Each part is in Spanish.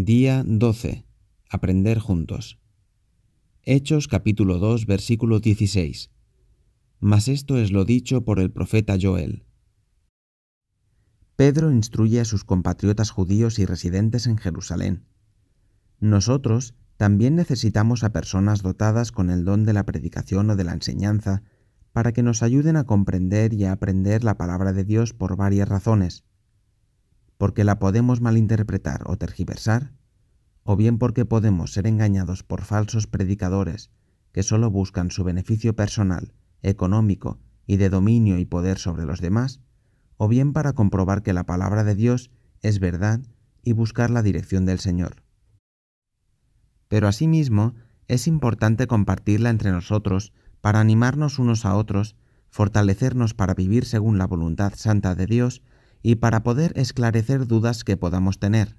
Día 12. Aprender juntos. Hechos capítulo 2 versículo 16. Mas esto es lo dicho por el profeta Joel. Pedro instruye a sus compatriotas judíos y residentes en Jerusalén. Nosotros también necesitamos a personas dotadas con el don de la predicación o de la enseñanza para que nos ayuden a comprender y a aprender la palabra de Dios por varias razones porque la podemos malinterpretar o tergiversar, o bien porque podemos ser engañados por falsos predicadores que solo buscan su beneficio personal, económico y de dominio y poder sobre los demás, o bien para comprobar que la palabra de Dios es verdad y buscar la dirección del Señor. Pero asimismo, es importante compartirla entre nosotros para animarnos unos a otros, fortalecernos para vivir según la voluntad santa de Dios y para poder esclarecer dudas que podamos tener.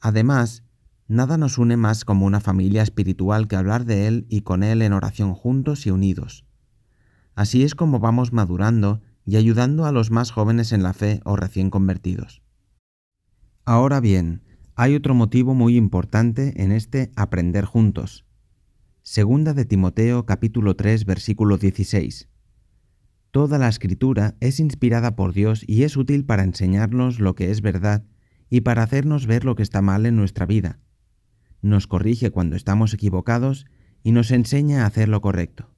Además, nada nos une más como una familia espiritual que hablar de Él y con Él en oración juntos y unidos. Así es como vamos madurando y ayudando a los más jóvenes en la fe o recién convertidos. Ahora bien, hay otro motivo muy importante en este aprender juntos. Segunda de Timoteo capítulo 3 versículo 16. Toda la escritura es inspirada por Dios y es útil para enseñarnos lo que es verdad y para hacernos ver lo que está mal en nuestra vida. Nos corrige cuando estamos equivocados y nos enseña a hacer lo correcto.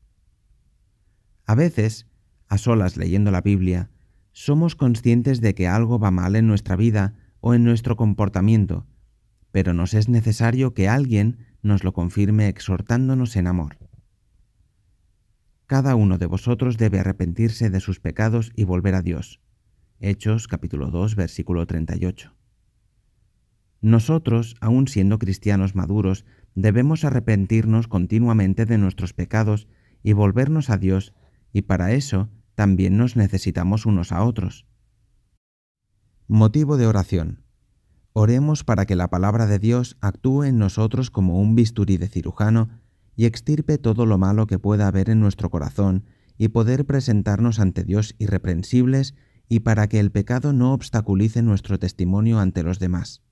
A veces, a solas leyendo la Biblia, somos conscientes de que algo va mal en nuestra vida o en nuestro comportamiento, pero nos es necesario que alguien nos lo confirme exhortándonos en amor. Cada uno de vosotros debe arrepentirse de sus pecados y volver a Dios. Hechos capítulo 2 versículo 38. Nosotros, aun siendo cristianos maduros, debemos arrepentirnos continuamente de nuestros pecados y volvernos a Dios, y para eso también nos necesitamos unos a otros. Motivo de oración. Oremos para que la palabra de Dios actúe en nosotros como un bisturí de cirujano y extirpe todo lo malo que pueda haber en nuestro corazón y poder presentarnos ante Dios irreprensibles y para que el pecado no obstaculice nuestro testimonio ante los demás.